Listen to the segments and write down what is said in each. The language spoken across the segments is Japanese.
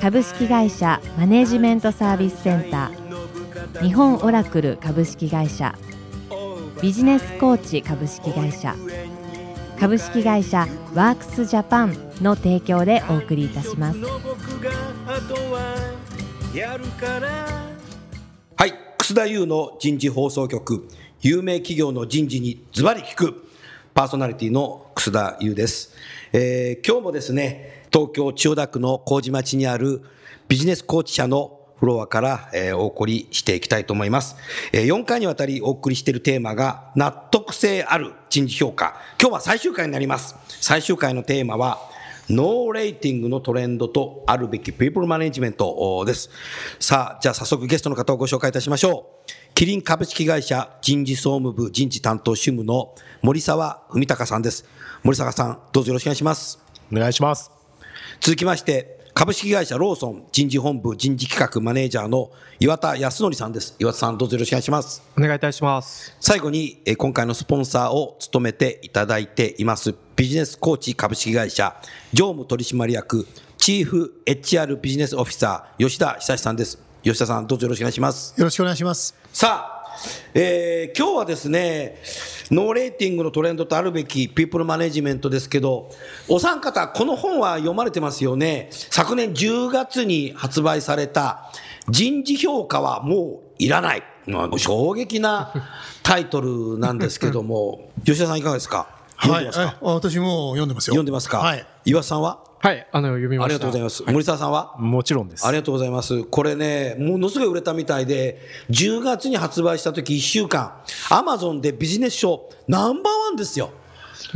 株式会社マネジメントサービスセンター。日本オラクル株式会社。ビジネスコーチ株式会社。株式会社ワークスジャパンの提供でお送りいたします。はい。楠田優の人事放送局。有名企業の人事にズバリ聞く。パーソナリティの楠田優です、えー、今日もですね東京千代田区の麹町にあるビジネスコーチ社のフロアから、え、お送りしていきたいと思います。え、4回にわたりお送りしているテーマが、納得性ある人事評価。今日は最終回になります。最終回のテーマは、ノーレーティングのトレンドとあるべきピープルマネジメントです。さあ、じゃあ早速ゲストの方をご紹介いたしましょう。キリン株式会社人事総務部人事担当主務の森沢文隆さんです。森沢さん、どうぞよろしくお願いします。お願いします。続きまして、株式会社ローソン人事本部人事企画マネージャーの岩田康則さんです。岩田さん、どうぞよろしくお願いします。お願いいたします。最後に、今回のスポンサーを務めていただいています、ビジネスコーチ株式会社常務取締役チーフ HR ビジネスオフィサー吉田久さんです。吉田さん、どうぞよろしくお願いします。よろしくお願いします。さあ、えー、今日はですね、ノーレーティングのトレンドとあるべきピープルマネジメントですけど、お三方、この本は読まれてますよね。昨年10月に発売された人事評価はもういらない。衝撃なタイトルなんですけども、吉田さんいかがですか？はい、私も読んでますよ。読んでますか？はい。岩さんは？はい、あの読みました。ありがとうございます。はい、森沢さんは？もちろんです。ありがとうございます。これね、ものすごい売れたみたいで、10月に発売した時1週間、アマゾンでビジネス書ナンバーワンですよ。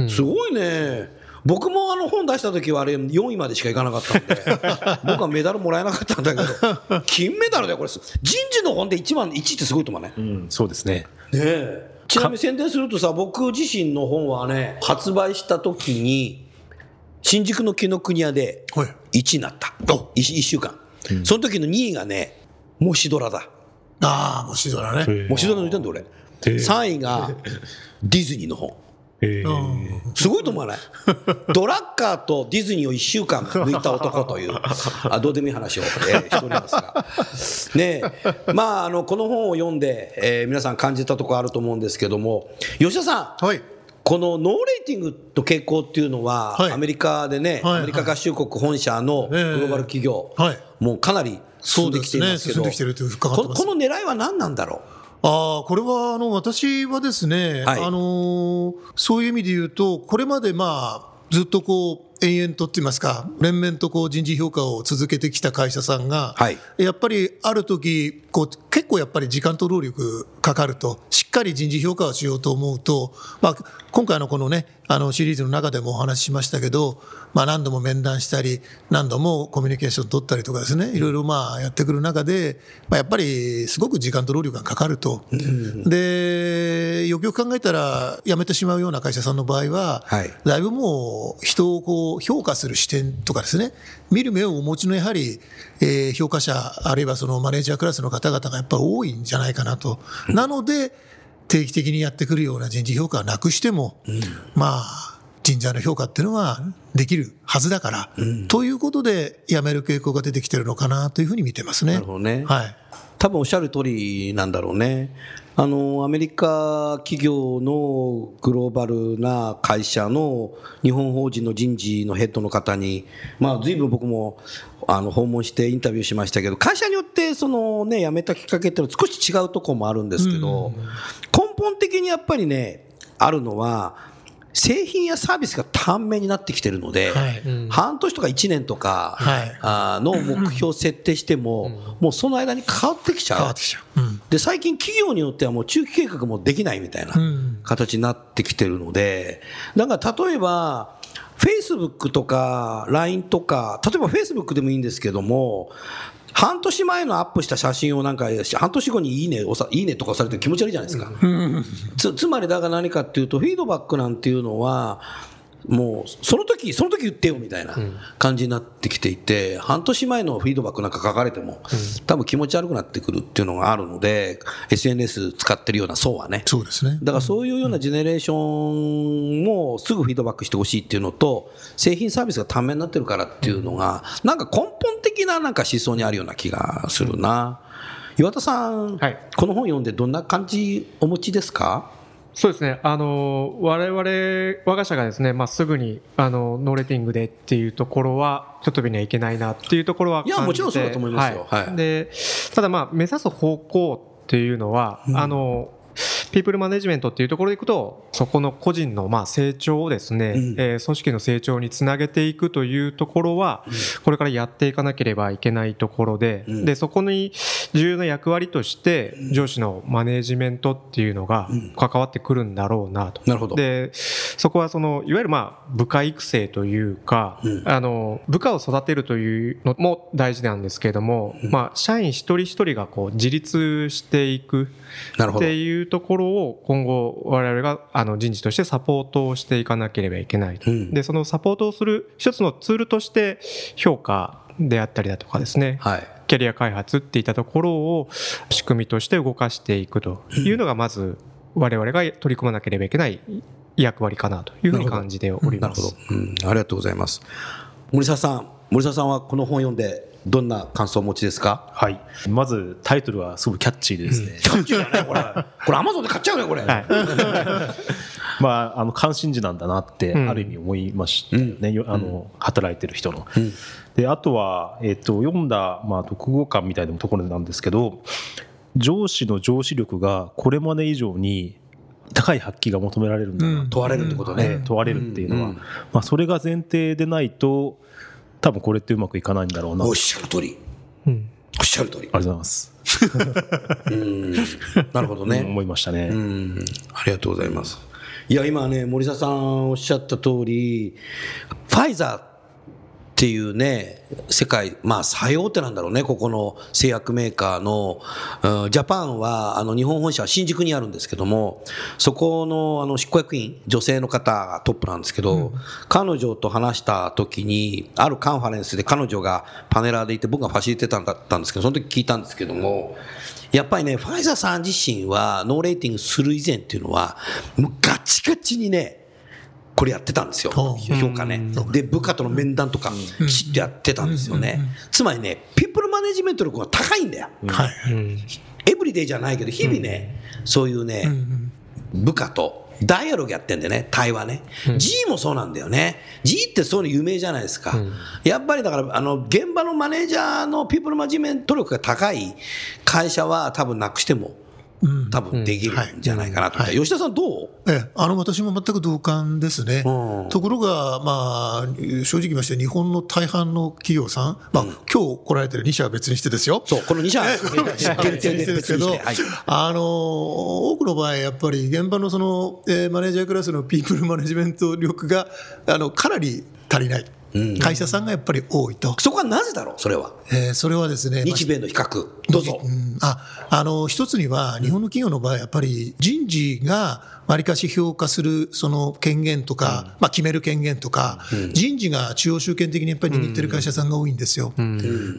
すごいね。僕もあの本出した時はあれ4位までしかいかなかったんで、僕はメダルもらえなかったんだけど、金メダルだよ、これ。人事の本で1番、1位ってすごいと思うね。うん、そうですね。ねえ。ちなみに宣伝するとさ、僕自身の本はね、発売した時に、新宿の紀ノ国屋で1位になった。1, 1週間、うん、その時の2位がね、モシドラだ。ああ、モシドラね。モシドラ抜いたんだ俺。3位が ディズニーの本。すごいと思わない？ドラッカーとディズニーを1週間抜いた男という。あどうでもいい話を、えー、しておりますが、ねまあ、あのこの本を読んで、えー、皆さん感じたところあると思うんですけども。吉田さん、はいこのノーレーティングの傾向っていうのは、はい、アメリカでね、はい、アメリカ合衆国本社のグローバル企業、はい、もうかなり進んできていますけど、ね、この狙いは何なんだろう？あこれはあの私はですね、はい、あのそういう意味で言うと、これまでまあずっとこう延々とって言いますか、連綿とこう人事評価を続けてきた会社さんが、はい、やっぱりある時こう結構やっぱり時間と労力かかると、しっかり人事評価をしようと思うと、まあ、今回のこのね、あのシリーズの中でもお話ししましたけど、まあ、何度も面談したり、何度もコミュニケーション取ったりとかですね、いろいろまあやってくる中で、まあ、やっぱりすごく時間と労力がかかると。で、よくよく考えたら、辞めてしまうような会社さんの場合は、はい、だいぶもう人をこう評価する視点とかですね、見る目をお持ちのやはり、えー、評価者、あるいはそのマネージャークラスの方々がやっぱり多いんじゃないかなと。なので、定期的にやってくるような人事評価はなくしても、うん、まあ、人材の評価っていうのはできるはずだから、うん、ということで、やめる傾向が出てきてるのかなというふうに見てますね。なるほどね。はい。多分おっしゃる通りなんだろうね。あの、アメリカ企業のグローバルな会社の日本法人の人事のヘッドの方に、まあ、随分僕も、あの、訪問してインタビューしましたけど、会社によって、そのね、辞めたきっかけっていうのは少し違うところもあるんですけど、根本的にやっぱりね、あるのは、製品やサービスが短命になってきてるので、はい。うん、半年とか1年とか、はい、あの目標を設定しても、うん、もうその間に変わってきちゃう。うん、で、最近企業によってはもう中期計画もできないみたいな形になってきてるので、だから例えば、フェイスブックとか LINE とか、例えばフェイスブックでもいいんですけども、半年前のアップした写真をなんか、半年後にいいね、いいねとかされて気持ち悪いじゃないですか。つつまりだから何かっていうと、フィードバックなんていうのは、もうその時その時言ってよみたいな感じになってきていて、半年前のフィードバックなんか書かれても、多分気持ち悪くなってくるっていうのがあるので、SNS 使ってるような層はね、そうですね。だからそういうようなジェネレーションもすぐフィードバックしてほしいっていうのと、製品サービスが短命になってるからっていうのが、なんか根本的ななんか思想にあるような気がするな。岩田さん、はい。この本読んでどんな感じお持ちですか？そうですね、あの我々我が社がですね、まあ、すぐにあのノーレーティングでっていうところは、ちょっとびにはいけないなっていうところはいやもちろんそうだと思いますよ。はい。でただ、まあ、目指す方向っていうのは、あのピープルマネジメントっていうところでいくと、そこの個人のまあ成長をですね、うん。えー組織の成長につなげていくというところは、これからやっていかなければいけないところで、うん。で、そこに重要な役割として、上司のマネジメントっていうのが関わってくるんだろうなと。なるほど。で、そこはその、いわゆるまあ、部下育成というか、うん。あの、部下を育てるというのも大事なんですけれども、まあ、社員一人一人がこう、自立していく。っていうところを今後我々があの人事としてサポートをしていかなければいけないと。うんで、そのサポートをする一つのツールとして評価であったりだとかですね、はい。キャリア開発っていったところを仕組みとして動かしていくというのがまず我々が取り組まなければいけない役割かなというふうに感じております。。うん、ありがとうございます。森沢さん、森沢さんはこの本読んで、どんな感想をお持ちですか？はい。まずタイトルはすごいキャッチーでですね。キャッチーだね、これ。これ、アマゾンで買っちゃうね、これ。はい。まあ、あの、関心事なんだなって、うんある意味思いましたよね。よあの、働いてる人の。んで、あとは、えっと、読んだ、まあ、読後感みたいなところなんですけど、上司の上司力がこれまで以上に高い発揮が求められるんだな問われるってことねね。問われるっていうのは、うんまあ、それが前提でないと多分これってうまくいかないんだろうなおあっしゃる通り。うんおっしゃる通りり。がとうございます、うん。なるほどね。思いましたね、うん。ありがとうございます。いや、今ね、森沢さんおっしゃった通り、ファイザーっていうね、世界、まあ、最大手なんだろうね、ここの製薬メーカーの、うんジャパンは、あの、日本本社は新宿にあるんですけども、そこの、あの、執行役員、女性の方がトップなんですけど、彼女と話した時に、あるカンファレンスで彼女がパネラーでいて、僕がファシリテーターだったんですけど、その時聞いたんですけども、やっぱりね、ファイザーさん自身は、ノーレーティングする以前っていうのは、もうガチガチにね、これやってたんですよ、評価ね。で、部下との面談とか、きちっとやってたんですよね。つまりね、ピープルマネジメント力が高いんだよ。エブリデイじゃないけど、日々ね、そういうね、部下とダイアログやってんだよね、対話ね。G もそうなんだよね。G ってそういうの有名じゃないですか。やっぱりだから、あの、現場のマネージャーのピープルマネジメント力が高い会社は多分なくしても、うん多分できるんじゃないかなと。はい。吉田さんどう？ええ、あの私も全く同感ですね。うん。ところが、まあ、正直言いまして、日本の大半の企業さん、まあ今日来られてる2社は別にしてですよ。そう、この2社限定で別ですけどにして、はい、あの多くの場合、やっぱり現場のその、えーマネージャークラスのピープルマネジメント力があのかなり足りない、会社さんがやっぱり多いと、そこはなぜだろう、それは。えーそれはですね、まあ日米の比較。どうぞ。うんああの一つには、日本の企業の場合、やっぱり人事がわりかし評価するその権限とか、まあ、決める権限とか、人事が中央集権的にやっぱり握ってる会社さんが多いんですよ。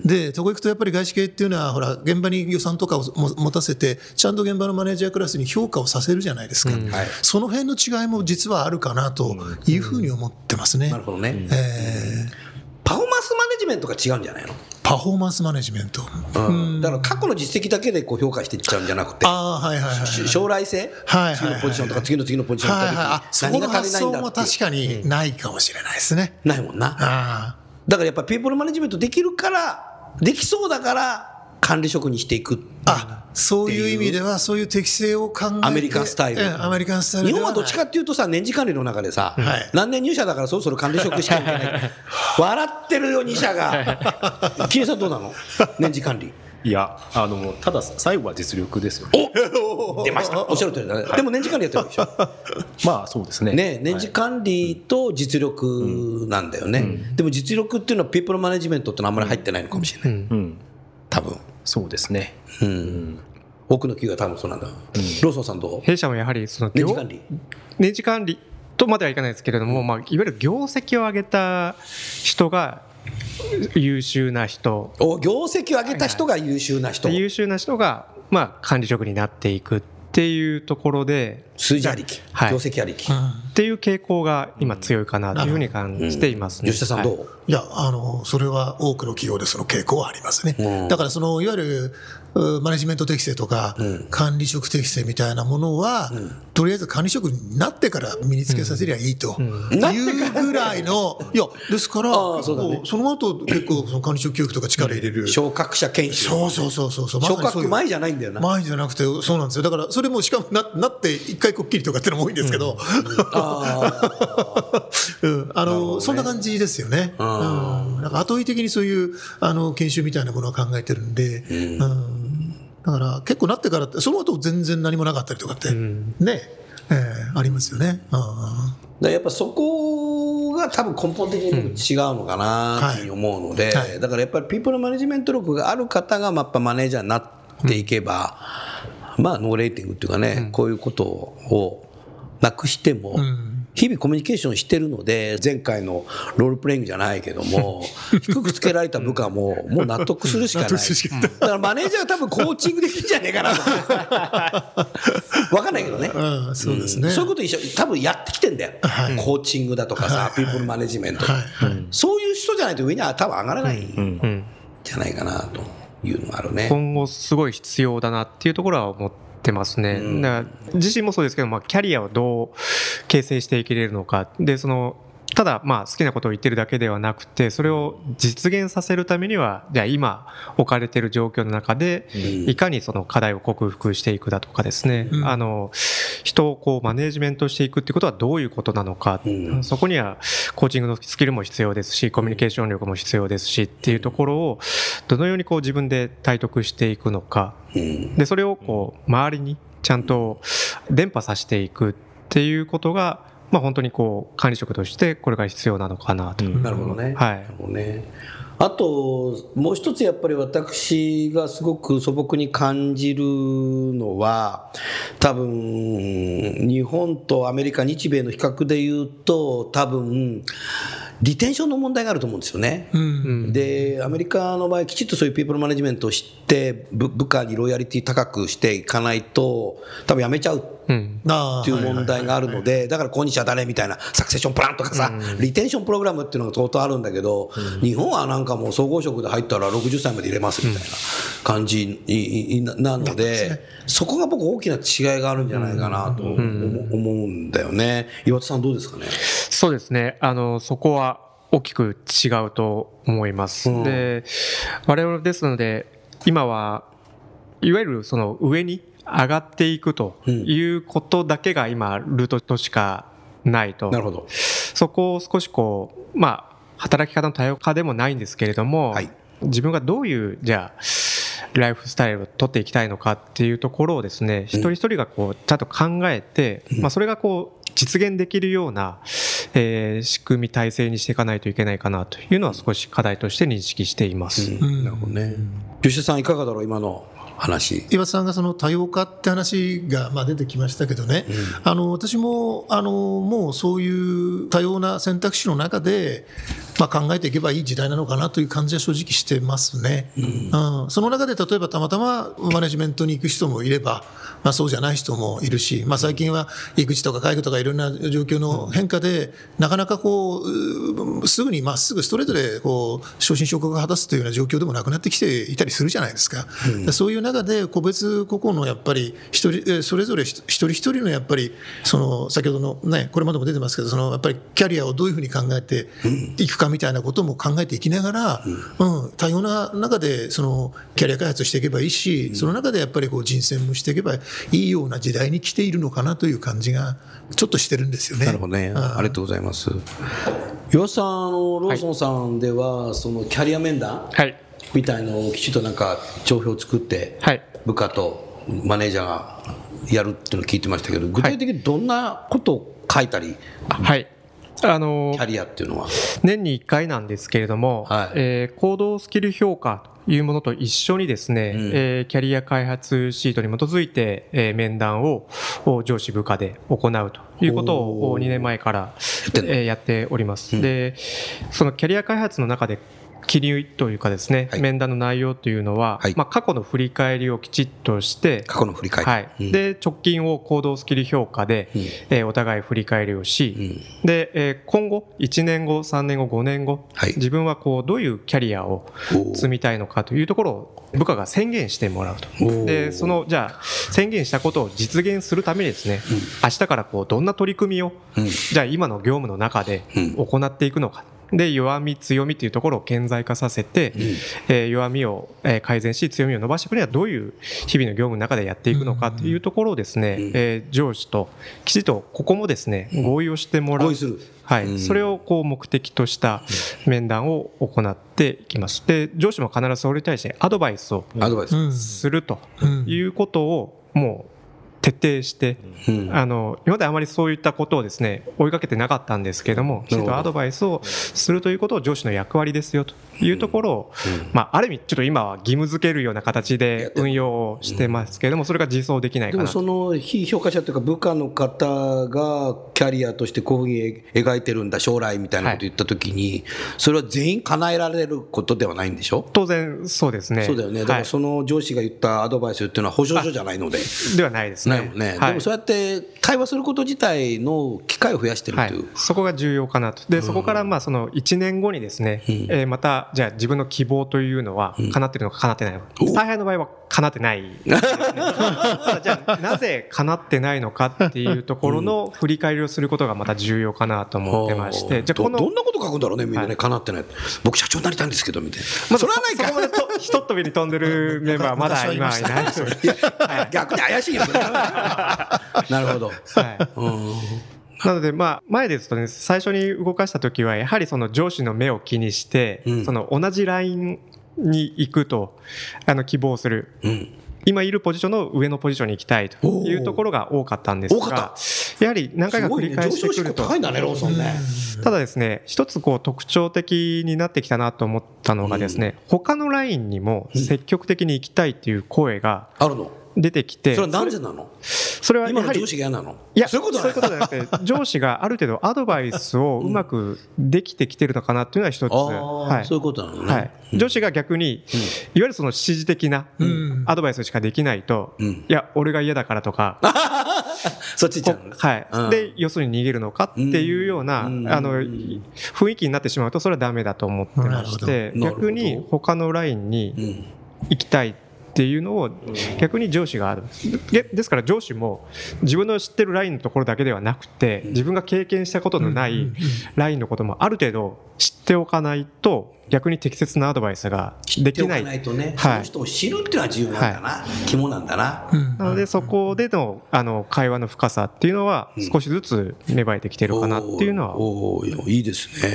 で、そこ行くとやっぱり外資系っていうのは、ほら、現場に予算とかをも持たせて、ちゃんと現場のマネージャークラスに評価をさせるじゃないですか。はい。その辺の違いも実はあるかなというふうに思ってますね。なるほどね。えーパフォーマンスマネジメントが違うんじゃないの、パフォーマンスマネジメント。うん、だから過去の実績だけでこう評価していっちゃうんじゃなくて、ああ、はいはい将来性、はいはいはい次のポジションとか次の次のポジションにはいはい、行っあそた時に何がこの発想足りないんだって。確かにないかもしれないですね。ないもんな。あだからやっぱピープルマネジメントできるから、できそうだから管理職にしていく。ああそういう意味では、そういう適性を考えて、アメリカンスタイルええアメリカンスタイルで日本はどっちかっていうとさ、年次管理の中でさ、はい何年入社だからそろそろ管理職しかいけない。笑ってるよ、2社が。キネさんどうなの？年次管理。いやあのただ最後は実力ですよお出ました。おっしゃる通りだね。でも年次管理やってるでしょ？まあそうですねね、年次管理と実力なんだよね、でも実力っていうのは、ピープルマネジメントってのはあんまり入ってないのかもしれない。うん多分そうですね。うん、多くの企業は多分そうなんだ、ローソンさんどう弊社もやはりその業年次管理。年次管理とまではいかないですけれども、まあ、いわゆる業績を上げた人が優秀な人。お業績を上げた人が優秀な人、で優秀な人が、まあ、管理職になっていくっていうところで数字ありき、はい。業績ありき、っていう傾向が今強いかなというふうに感じていますね。吉田さんどう、はい。いや、あの、それは多くの企業でその傾向はありますね。うん。だから、その、いわゆる、うマネジメント適性とか、管理職適性みたいなものは、とりあえず管理職になってから身につけさせりゃいいと。いうぐらいの、いや、ですから、その後結構その管理職教育とか力入れる。昇格者研修そうそうそうそう昇格前じゃないんだよな前じゃなくて、そうなんですよ。だから、それもしかもななって、一回こっきりとかってのも多いんですけど、あ うん。あのそんな感じですよね。うん、なんか後追い的にそういうあの研修みたいなものを考えてるんで、うんだから結構なってからって、その後全然何もなかったりとかって、ね、えーありますよね。うんだからやっぱそこが多分根本的に僕違うのかなって思うので、はい。はいだからやっぱりピープルマネジメント力がある方がまあやっぱマネージャーになっていけば、まあノーレーティングっていうかね、こういうことをなくしても、日々コミュニケーションしてるので前回のロールプレイングじゃないけども 低くつけられた部下ももう納得するしかない。だからマネージャーは多分コーチングできるんじゃねえかなと分 かんないけどね、うん。そうですね。そういうこと一緒多分やってきてんだよ、コーチングだとかさ、ピープルマネジメント、はい。はい。そういう人じゃないと上には多分上がらないん。じゃないかなというのがあるね。今後すごい必要だなっていうところは思ってますね。自身もそうですけど、まあ、キャリアをどう形成していけれるのか。で、その、ただ、まあ、好きなことを言ってるだけではなくて、それを実現させるためには、じゃあ今置かれている状況の中で、いかにその課題を克服していくだとかですね、あの、人をこうマネージメントしていくってことはどういうことなのか、ん。そこにはコーチングのスキルも必要ですし、コミュニケーション力も必要ですしっていうところを、どのようにこう自分で体得していくのか、うん。で、それをこう、周りにちゃんと伝播させていくっていうことが、まあ本当にこう、管理職としてこれから必要なのかなと。なるほどね。はいなるほどね。あと、もう一つやっぱり私がすごく素朴に感じるのは、多分、日本とアメリカ、日米の比較で言うと、多分、リテンションの問題があると思うんですよね。うん。で、アメリカの場合、きちっとそういうピープルマネジメントを知って、部部下にロイヤリティ高くしていかないと、多分辞めちゃう。っていう問題があるので、だから今日は誰みたいな、サクセッションプランとかさ、リテンションプログラムっていうのが相当あるんだけど、日本はなんかもう総合職で入ったら60歳まで入れますみたいな感じいいななので、そこが僕大きな違いがあるんじゃないかなと思思うんだよね。岩田さんどうですかね？そうですね。あの、そこは大きく違うと思います。うんで、我々ですので、今は、いわゆるその上に上がっていくということだけが今、ルートとしかないと。なるほど。そこを少しこう、まあ、働き方の多様化でもないんですけれども、はい。自分がどういう、じゃあ、ライフスタイルを取っていきたいのかっていうところをですね、一人一人がこう、ちゃんと考えて、まあ、それがこう、実現できるような、えー仕組み体制にしていかないといけないかなというのは少し課題として認識しています。うん。なるほどね。吉田さんいかがだろう今の話。岩田さんがその多様化って話がまあ出てきましたけどね、あの私もあのもうそういう多様な選択肢の中で、まあ、考えていけばいい時代なのかなという感じは正直してますね、うん。その中で例えばたまたまマネジメントに行く人もいれば、まあ、そうじゃない人もいるし、まあ、最近は育児とか介護とかいろんな状況の変化で、なかなかこううすぐにまっすぐストレートでこう昇進昇格を果たすというような状況でもなくなってきていたりするじゃないですか。でそういう中で個別個々のやっぱり一人えーそれぞれ一人一人のやっぱりその先ほどのねこれまでも出てますけどそのやっぱりキャリアをどういうふうに考えていくかみたいなことも考えていきながら、うん、多様な中でそのキャリア開発していけばいいし、その中でやっぱりこう人選もしていけばいいような時代に来ているのかなという感じがちょっとしてるんですよね。なるほどね。うんありがとうございます。岩田さん、あのローソンさんでは、そのキャリア面談はい。みたいのをきちっとなんか帳票を作って、はい。部下とマネージャーがやるっていうのを聞いてましたけど、具体的にどんなことを書いたりはい。あのキャリアっていうのは？年に1回なんですけれども、はい、えー、行動スキル評価というものと一緒にですね、うん、えー、キャリア開発シートに基づいて、えー、面談を上司部下で行うということを2年前から、えー、やっております。うん、でそのキャリア開発の中で記入というかですね、はい、面談の内容というのは、はい、まあ、過去の振り返りをきちっとして過去の振り返り、はい。うん、で直近を行動スキル評価で、うん、えー、お互い振り返りをし、うん、で、えー、今後1年後3年後5年後、はい、自分はこうどういうキャリアを積みたいのかというところを部下が宣言してもらうと。でそのじゃあ宣言したことを実現するためにですね、うん、明日からこうどんな取り組みを、じゃあ今の業務の中で行っていくのか、で弱み強みというところを顕在化させて、うん、えー、弱みを改善し強みを伸ばしていくにはどういう日々の業務の中でやっていくのかというところをですね、うん、えー、上司ときちっとここもですね合意をしてもらう。はい、それをこう目的とした面談を行っていきます。で、上司も必ずそれに対してアドバイスをするということをもう徹底して、うん、あの今まであまりそういったことをですね追いかけてなかったんですけれどもきちんとアドバイスをするということを上司の役割ですよというところを、うん、まあ、ある意味ちょっと今は義務付けるような形で運用をしてますけれどもそれが実装できないかなでもその非評価者というか部下の方がキャリアとしてこういうふうに描いてるんだ将来みたいなことを言ったときに、それは全員叶えられることではないんでしょ？当然そうですね。そうだよね。だからその上司が言ったアドバイスっていうのは保証書じゃないので。ではないですねないもね、はい、でもそうやって会話すること自体の機会を増やしてるという、はい、そこが重要かなと。でそこからまあその1年後にですね、うん、えー、またじゃあ自分の希望というのは叶ってるのか叶ってないのか、うん、大半の場合は叶ってない、ね、じゃあなぜ叶ってないのかっていうところの振り返りをすることがまた重要かなと思ってまして、じゃあこのどんなこと書くんだろうねみんなね、はい、叶ってない。僕社長になりたいんですけどみたいな、ま、それはないかひとっ飛びに飛んでるメンバーはまだ今はいない逆に怪しいよなるほど、はい。なので、まあ、前ですとね、最初に動かした時は、やはりその上司の目を気にして、うん、その同じラインに行くと、あの、希望する。うん今いるポジションの上のポジションに行きたいというところが多かったんですが、やはり何回か繰り返してくると、ただですね、一つこう特徴的になってきたなと思ったのがですね、他のラインにも積極的に行きたいっていう声が、あるの？出てきて。それはなぜなの？それは今の上司が嫌なの？いや、そういうことじゃなくて、上司がある程度アドバイスをうまくできてきてるのかなっていうのは一つ。はい、そういうことなのね。はい。上司が逆に、いわゆるその指示的なアドバイスしかできないと、いや、俺が嫌だからとか、そっち行っちゃうはい。で、要するに逃げるのかっていうような、あの、雰囲気になってしまうと、それはダメだと思ってまして、逆に他のラインに行きたいっていうのを逆に上司がある。ですから上司も自分の知ってるラインのところだけではなくて自分が経験したことのないラインのこともある程度知っておかないと逆に適切なアドバイスができない。ないとね、はい、その人を知るっていうのは重要なんだな、はい、肝なんだな。なのでそこでのあの会話の深さっていうのは少しずつ芽生えてきてるかなっていうのは。おおいいですね。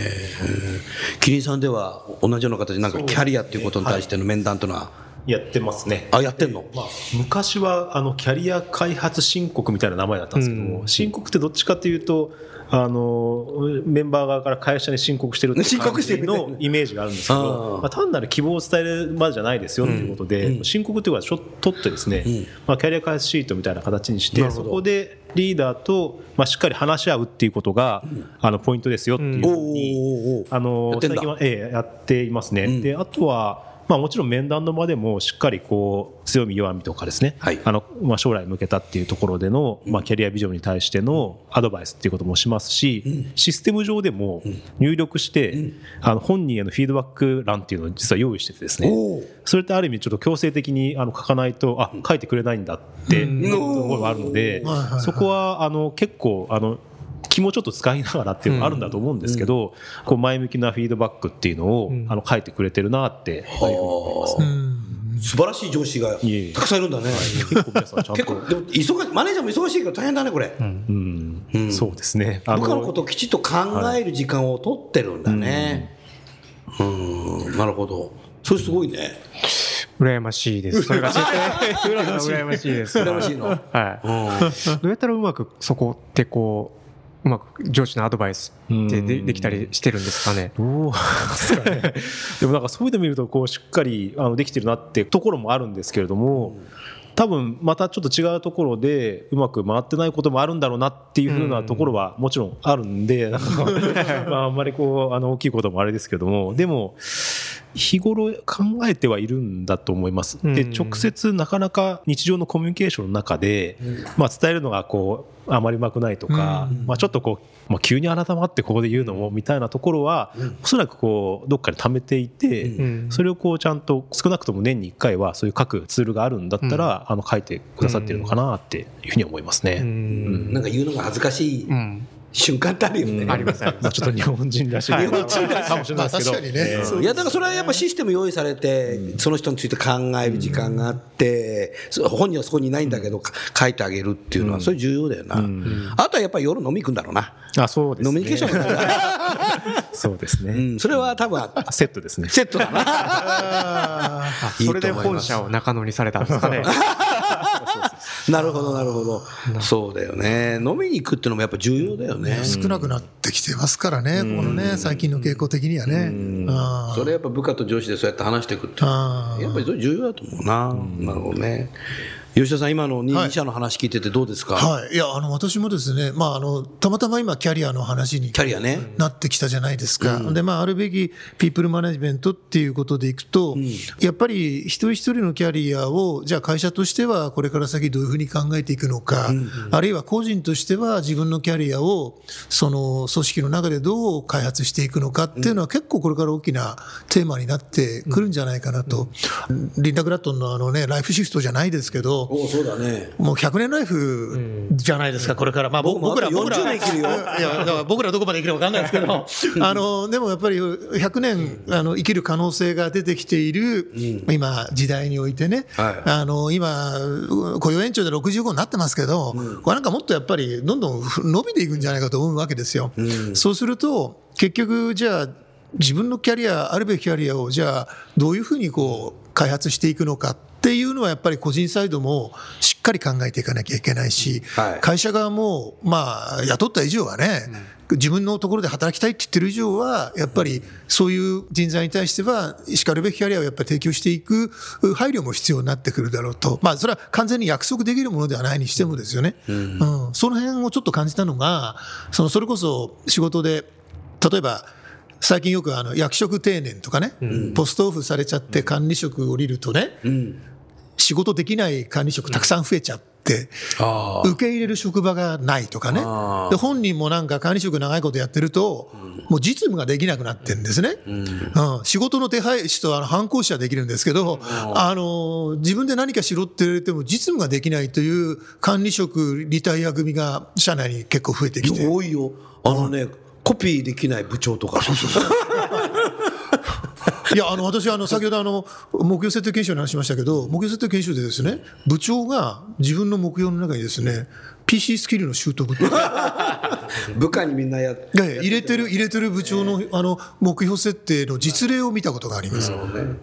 キリンさんでは同じような形なんかキャリアっていうことに対しての面談というのはやってますね。あ、やってんの、まあ、昔はあのキャリア開発申告みたいな名前だったんですけども、うん、申告ってどっちかというと、あのメンバー側から会社に申告してるっていう 感じのイメージがあるんですけど、まあ、単なる希望を伝えるまでじゃないですよということで、うん、申告というのはちょ取ってですね、うん、まあ、キャリア開発シートみたいな形にしてそこでリーダーと、まあ、しっかり話し合うっていうことが、あのポイントですよっていうふうに、あの最近は、ええ、やっていますね。であとはまあ、もちろん面談の場でもしっかりこう強み弱みとかですね、はい、あのまあ、将来向けたっていうところでの、まあ、キャリアビジョンに対してのアドバイスっていうこともしますし、うん、システム上でも入力して、うん、あの本人へのフィードバック欄っていうのを実は用意しててですねそれってある意味ちょっと強制的にあの書かないとあ書いてくれないんだっていうところがあるので、そこはあの結構あの気もちょっと使いながらっていうのがあるんだと思うんですけど、こう前向きなフィードバックっていうのを、あの書いてくれてるなって思いますね。素晴らしい上司がたくさんいるんだね。結構皆さんちゃんと。結構でも忙マネージャーも忙しいけど大変だねこれ。うん、うん、そうですね。部下のことをきちっと考える時間を取ってるんだね。うん、なるほど。それすごいね。羨ましいです。それが羨ましいです。羨ましいの。はい。どうやったらうまくそこってこううまく上司のアドバイスってでできたりしてるんですかね。どう ですかね。でもなんかそういうの見るとこうしっかりあのできてるなってところもあるんですけれども。多分またちょっと違うところでうまく回ってないこともあるんだろうなっていうふうなところはもちろんあるんで、なんか まああんまりこうあの大きいこともあれですけどもでも日頃考えてはいるんだと思います。で直接なかなか日常のコミュニケーションの中で、まあ、伝えるのがこうあまりうまくないとか、まあ、ちょっとこう、まあ、急に改まってここで言うのもみたいなところは、おそらくこうどっかで貯めていて、それをこうちゃんと少なくとも年に1回はそういう書くツールがあるんだったら、あの書いてくださってるのかなっていうふうに思いますね。なんか言うのが恥ずかしい、瞬間ってあるよね。ありますあります。ちょっと日本人らしい。日本人らしいかもしれないですけど。ね。いやだからそれはやっぱシステム用意されて、その人について考える時間があって、本人はそこにいないんだけど、書いてあげるっていうのは、それ重要だよな。あとはやっぱり夜飲み行くんだろうな。あ、そうです、飲みニケーションそうですね。それは多分、セットですね。セットだな。それで本社を中野にされたんですかね。なるほど、なるほど。そうだよね。飲みに行くっていうのもやっぱ重要だよね。少なくなってきてますからね、このね、最近の傾向的にはね。それやっぱ部下と上司でそうやって話していくってやっぱりそれ重要だと思うな。なるほどね。吉田さん、今の2社の話聞いててどうですか、はい、はい、いやあの私もですね、まああの、たまたま今、キャリアの話にキャリア、ね、なってきたじゃないですか、うん、でまあ、あるべきピープルマネジメントっていうことでいくと、うん、やっぱり一人一人のキャリアを、じゃあ会社としてはこれから先どういうふうに考えていくのか、うんうん、あるいは個人としては自分のキャリアをその組織の中でどう開発していくのかっていうのは、結構これから大きなテーマになってくるんじゃないかなと、リンダ・グラットンのあの、ね、ライフシフトじゃないですけど、おそうだね。もう100年ライフじゃないですか、これから。まあ、僕ら、僕ら、いや僕らどこまで生きるか分かんないですけど、あの、でもやっぱり100年、あの、生きる可能性が出てきている、今、時代においてね、あの、今、雇用延長で65になってますけど、これなんかもっとやっぱり、どんどん伸びていくんじゃないかと思うわけですよ。そうすると、結局、じゃあ、自分のキャリア、あるべきキャリアを、じゃあ、どういうふうにこう、開発していくのかっていうのはやっぱり個人サイドもしっかり考えていかなきゃいけないし、はい、会社側もまあ雇った以上はね、自分のところで働きたいって言ってる以上は、やっぱりそういう人材に対しては、しかるべきキャリアをやっぱり提供していく配慮も必要になってくるだろうと。まあ、それは完全に約束できるものではないにしてもですよね。うん、うん、その辺をちょっと感じたのが、その、それこそ仕事で、例えば、最近よくあの役職定年とかね、うん、ポストオフされちゃって管理職降りるとね、うん、仕事できない管理職たくさん増えちゃって、受け入れる職場がないとかね。で、本人もなんか管理職長いことやってると、もう実務ができなくなってるんですね。うん、仕事の手配師とあの反抗師はできるんですけど、あの、自分で何かしろって言われても実務ができないという管理職リタイア組が社内に結構増えてきて。多いよ。あのね、コピーできない部長とか。いや、あの、私、あの、先ほど、あの、目標設定研修の話しましたけど、目標設定研修でですね、部長が自分の目標の中にですね、PC スキルの習得 部下にみんなやっ入れてる入れてる部長のあの目標設定の実例を見たことがあります、ね、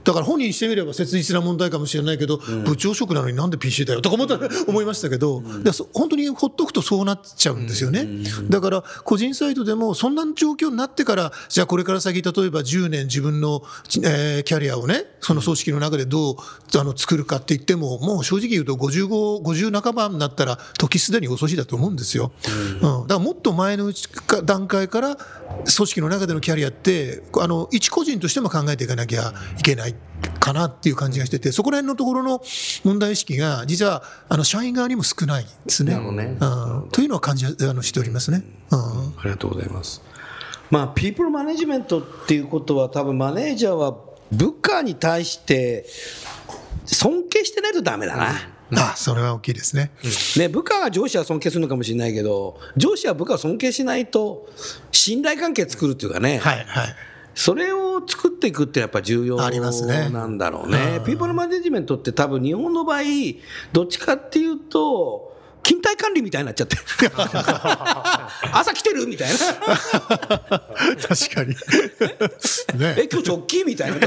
だから本人にしてみれば切実な問題かもしれないけど、うん、部長職なのになんで PC だよとか思った思いましたけど、うん、本当にほっとくとそうなっちゃうんですよね、うん、だから個人サイトでもそんな状況になってからじゃあこれから先例えば10年自分の、えー、キャリアをねその組織の中でどうあの作るかって言ってももう正直言うと5550 50半ばになったら時すでに遅しだと思うんですよ。うん、だからもっと前のうち段階から組織の中でのキャリアってあの一個人としても考えていかなきゃいけない。かなっていう感じがしてて、そこら辺のところの問題意識が、実はあの社員側にも少ないですね。ねうん、というのは感じあのしておりますね、うん。ありがとうございます。まあ、ピープルマネジメントっていうことは、多分マネージャーは部下に対して尊敬してないとダメだな。あそれは大きいですね,、ね部下が上司は尊敬するのかもしれないけど上司は部下を尊敬しないと信頼関係作るっていうかね、はいはい、それを作っていくってやっぱ重要なんだろうね。ねピープルマネジメントって多分日本の場合どっちかっていうと勤怠管理みたいになっちゃって。朝来てるみたいな。確かに。ね、え今日直帰みたいな。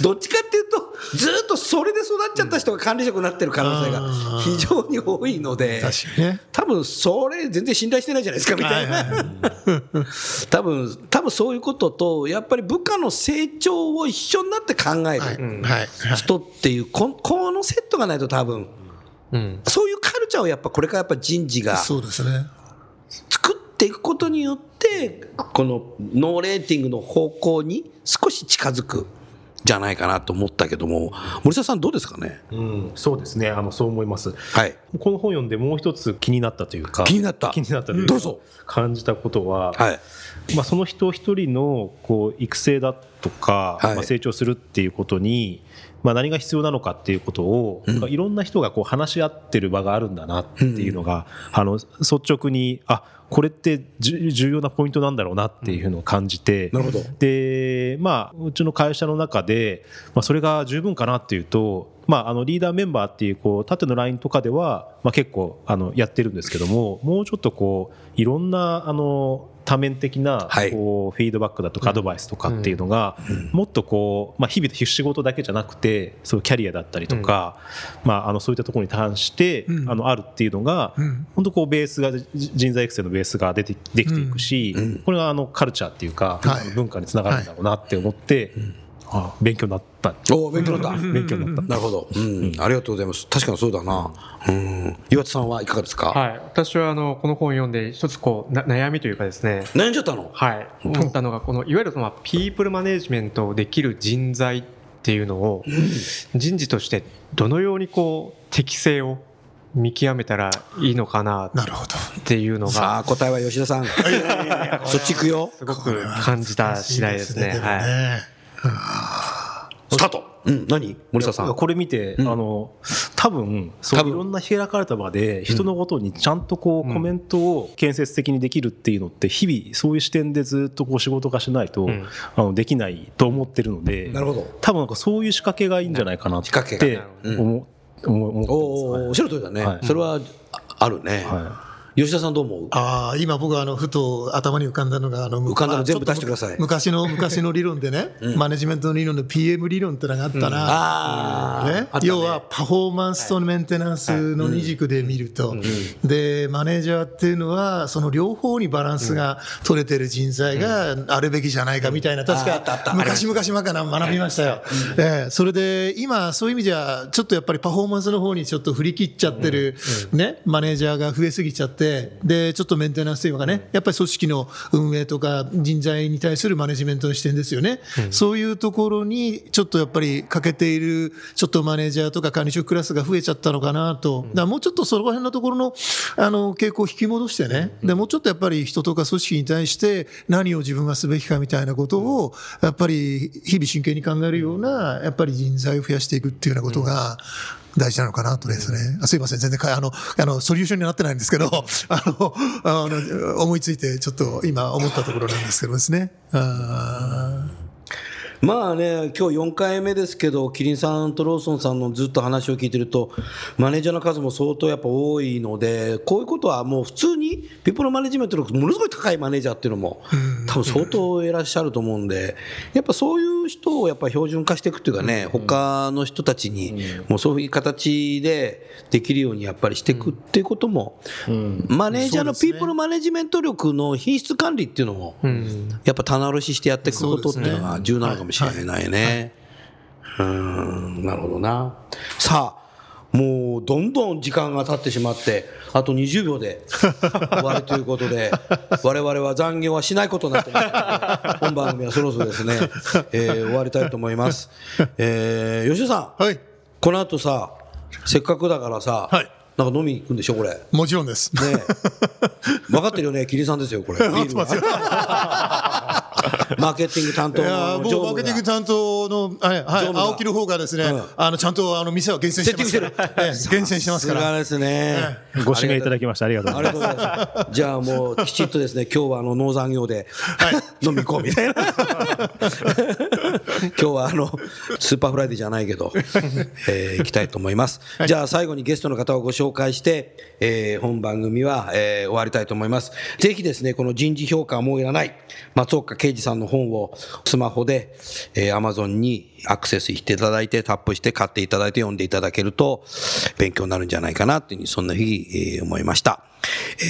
どっちかっていうとずっとそれで育っちゃった人が管理職になってる可能性が非常に多いので、ね、多分それ全然信頼してないじゃないですかみたいな、多分多分そういうこととやっぱり部下の成長を一緒になって考える人っていうここのセットがないと多分。うん、そういうカルチャーをやっぱこれからやっぱ人事がそうですね。作っていくことによってこのノーレーティングの方向に少し近づくじゃないかなと思ったけども森澤さんどうですかね、うん、そうですね。あのそう思います、はい、この本読んでもう一つ気になったというか気になった。気になったというかどうぞ。感じたことは、はい。まあ、その人一人のこう育成だとか、はい、まあ、成長するっていうことにまあ、何が必要なのかっていうことを、うん、いろんな人がこう話し合ってる場があるんだなっていうのが、うん、あの率直にあこれって重要なポイントなんだろうなっていうのを感じて、なるほど。で、まあ、うちの会社の中で、まあ、それが十分かなっていうと、まあ、あのリーダーメンバーっていうこう縦のラインとかでは、まあ、結構あのやってるんですけどももうちょっとこういろんなあの多面的なこうフィードバックだとかアドバイスとかっていうのがもっとこうまあ日々仕事だけじゃなくてそういうキャリアだったりとかまああのそういったところに関してあのあるっていうのが本当こうベースが人材育成のベースが出てできていくしこれがあのカルチャーっていうか文化につながるんだろうなって思ってあ勉強になった。お勉強になった。勉強になった。なるほど、うん、ありがとうございます。確かにそうだな、うん、岩田さんはいかがですか？はい。私はあのこの本を読んで一つこうな悩みというかですね。悩んじゃったの？はい。思ったのがこのいわゆるそのピープルマネジメントできる人材っていうのを人事としてどのようにこう適性を見極めたらいいのかなっていうのがさあ答えは吉田さん。そっち行くよ。すごく感じた次第ですね。はいスタート。うん、何？森下さん。これ見て、うん、あの、多分、そういろんな開かれた場で、人のことにちゃんとこう、コメントを建設的にできるっていうのって、日々、そういう視点でずっとこう仕事化しないと、うん、あの、できないと思ってるので、なるほど。多分なんかそういう仕掛けがいいんじゃないかなって思、うん、思ってます、おおっしゃる通りだね。はい、それは、あるね。はい吉田さんどう思う？ああ、今僕あの、ふと頭に浮かんだのが、あの、浮かんだの全部出してください。昔の、昔の理論でね、うん、マネジメントの理論で PM 理論ってのがあったな。うん、ね、ね、要はパフォーマンスとメンテナンスの二軸で見ると、はい。うん、で、マネージャーっていうのは、その両方にバランスが取れてる人材があるべきじゃないかみたいな、確か、昔々まから学びましたよ。ええ、それで、今、そういう意味じゃ、ちょっとやっぱりパフォーマンスの方にちょっと振り切っちゃってる、ね、マネージャーが増えすぎちゃって、て、で、ちょっとメンテナンスというかね、やっぱり組織の運営とか人材に対するマネジメントの視点ですよね。うん、そういうところに、ちょっとやっぱり欠けている、ちょっとマネージャーとか管理職クラスが増えちゃったのかなと。だもうちょっとその辺のところの、あの、傾向を引き戻してね、で、もうちょっとやっぱり人とか組織に対して何を自分がすべきかみたいなことを、やっぱり日々真剣に考えるような、やっぱり人材を増やしていくっていうようなことが、大事なのかなとですね。あすいません、全然あの、あの、ソリューションになってないんですけど、あの、あの思いついてちょっと今思ったところなんですけどですね。あまあね、今日4回目ですけど、キリンさんとローソンさんのずっと話を聞いてると、マネージャーの数も相当やっぱ多いので、こういうことはもう普通に、ピップルマネジメントのものすごい高いマネージャーっていうのも、多分相当いらっしゃると思うんで、やっぱそういう人をやっぱ標準化していくっていうかね、他の人たちに、もうそういう形でできるようにやっぱりしていくっていうことも、マネージャーのピープルマネジメント力の品質管理っていうのも、やっぱ棚卸ししてやっていくことっていうのが重要なのかもしれないね。うん、なるほどな。さあ、もうどんどん時間が経ってしまって、あと20秒で終わるということで、我々は残業はしないことになってますので、本番組はそろそろですね、えー、終わりたいと思います。えー、吉田さん、はい、この後さ、せっかくだからさ、はいなんか飲みに行くんでしょ、これ。もちろんです。ね分かってるよね、桐さんですよ、これ。マーケティング担当の僕マーケティング担当の、はい、はい、青木の方がですね、うん、あの、ちゃんとあの、店は厳選してますから。厳選してますから。ですね。ご指名いただきましてありがとうございます。じゃあもう、きちっとですね、今日はあの、ノー残業で、はい、飲み行こうみたいな。今日はあのスーパーフライデーじゃないけど、えー、行きたいと思います、はい、じゃあ最後にゲストの方をご紹介して、えー、本番組は、えー、終わりたいと思います。ぜひですねこの人事評価はもういらない松岡啓二さんの本をスマホで、えー、Amazon にアクセスしていただいてタップして買っていただいて読んでいただけると勉強になるんじゃないかなっていうふうにそんなふうに、えー、思いました、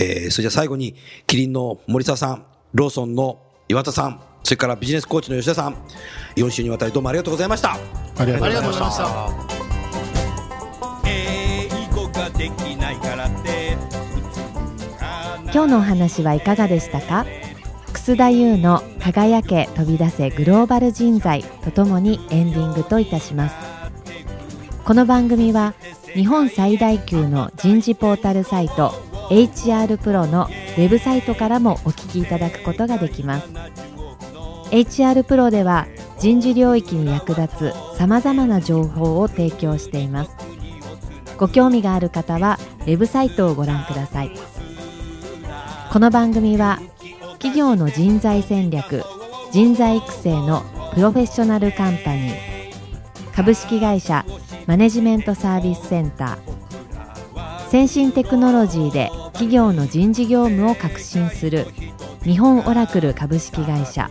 えー、それじゃあ最後にキリンの森沢さんローソンの岩田さんそれからビジネスコーチの吉田さん4週にわたりどうもありがとうございました。ありがとうございました。今日のお話はいかがでしたか？楠田優の輝け飛び出せグローバル人材とともにエンディングといたします。この番組は日本最大級の人事ポータルサイト HR プロのウェブサイトからもお聞きいただくことができます HR プロでは人事領域に役立つさまざまな情報を提供しています。ご興味がある方はウェブサイトをご覧ください。この番組は企業の人材戦略人材育成のプロフェッショナルカンパニー株式会社マネジメントサービスセンター先進テクノロジーで企業の人事業務を革新する日本オラクル株式会社